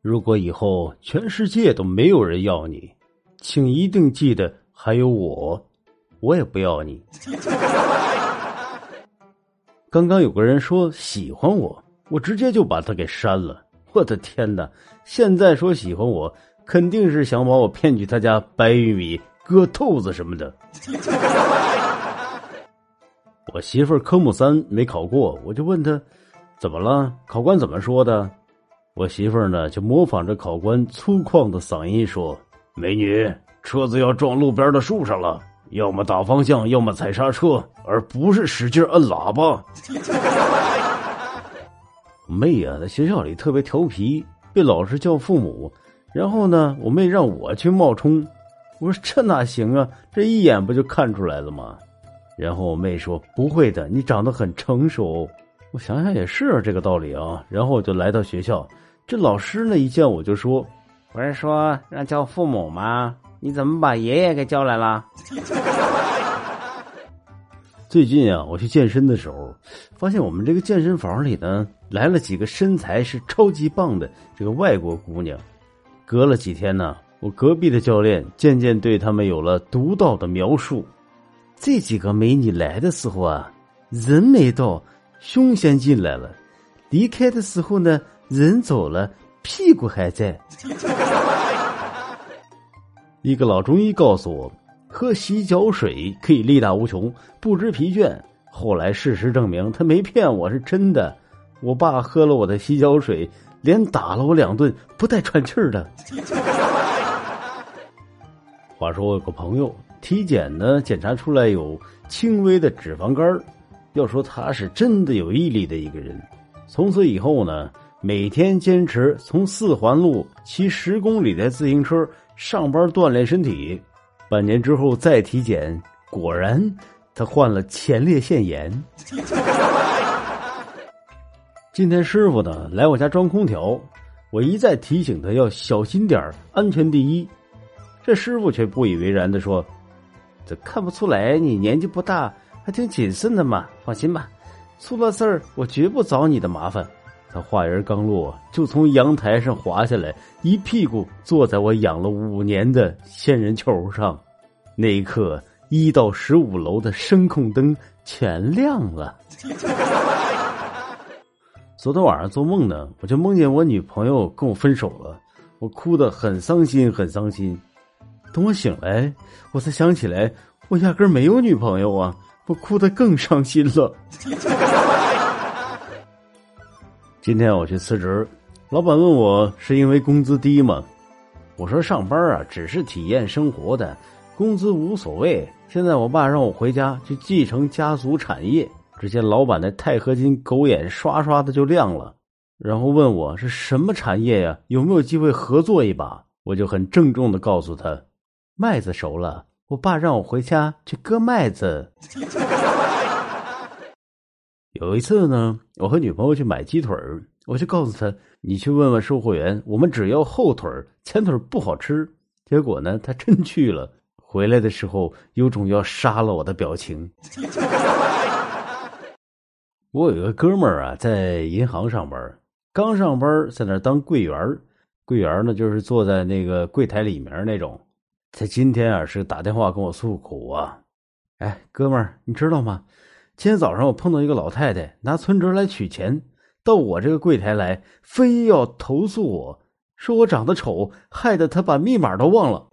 如果以后全世界都没有人要你，请一定记得还有我，我也不要你。刚刚有个人说喜欢我，我直接就把他给删了。我的天哪！现在说喜欢我，肯定是想把我骗去他家白玉米、割豆子什么的。我媳妇儿科目三没考过，我就问她怎么了？考官怎么说的？我媳妇儿呢就模仿着考官粗犷的嗓音说：“美女，车子要撞路边的树上了。”要么打方向，要么踩刹车，而不是使劲摁喇叭。我妹呀，在学校里特别调皮，被老师叫父母。然后呢，我妹让我去冒充。我说这哪行啊？这一眼不就看出来了吗？然后我妹说不会的，你长得很成熟。我想想也是这个道理啊。然后我就来到学校，这老师呢一见我就说：“不是说让叫父母吗？”你怎么把爷爷给叫来了？最近啊，我去健身的时候，发现我们这个健身房里呢，来了几个身材是超级棒的这个外国姑娘。隔了几天呢，我隔壁的教练渐渐对他们有了独到的描述。这几个美女来的时候啊，人没到，胸先进来了；离开的时候呢，人走了，屁股还在。一个老中医告诉我，喝洗脚水可以力大无穷，不知疲倦。后来事实证明，他没骗我，是真的。我爸喝了我的洗脚水，连打了我两顿，不带喘气儿的。话说我有个朋友，体检呢检查出来有轻微的脂肪肝要说他是真的有毅力的一个人。从此以后呢，每天坚持从四环路骑十公里的自行车。上班锻炼身体，半年之后再体检，果然他患了前列腺炎。今天师傅呢来我家装空调，我一再提醒他要小心点安全第一。这师傅却不以为然的说：“这看不出来你年纪不大，还挺谨慎的嘛。放心吧，出了事儿我绝不找你的麻烦。”他话音刚落，就从阳台上滑下来，一屁股坐在我养了五年的仙人球上。那一刻，一到十五楼的声控灯全亮了。昨天晚上做梦呢，我就梦见我女朋友跟我分手了，我哭得很伤心，很伤心。等我醒来，我才想起来，我压根没有女朋友啊！我哭得更伤心了。今天我去辞职，老板问我是因为工资低吗？我说上班啊只是体验生活的，工资无所谓。现在我爸让我回家去继承家族产业，只见老板的钛合金狗眼刷刷的就亮了，然后问我是什么产业呀？有没有机会合作一把？我就很郑重的告诉他，麦子熟了，我爸让我回家去割麦子。有一次呢，我和女朋友去买鸡腿我就告诉她：“你去问问售货员，我们只要后腿前腿不好吃。”结果呢，她真去了，回来的时候有种要杀了我的表情。我有一个哥们儿啊，在银行上班，刚上班在那当柜员柜员呢就是坐在那个柜台里面那种。他今天啊是打电话跟我诉苦啊，哎，哥们儿，你知道吗？今天早上我碰到一个老太太拿存折来取钱，到我这个柜台来，非要投诉我说我长得丑，害得她把密码都忘了。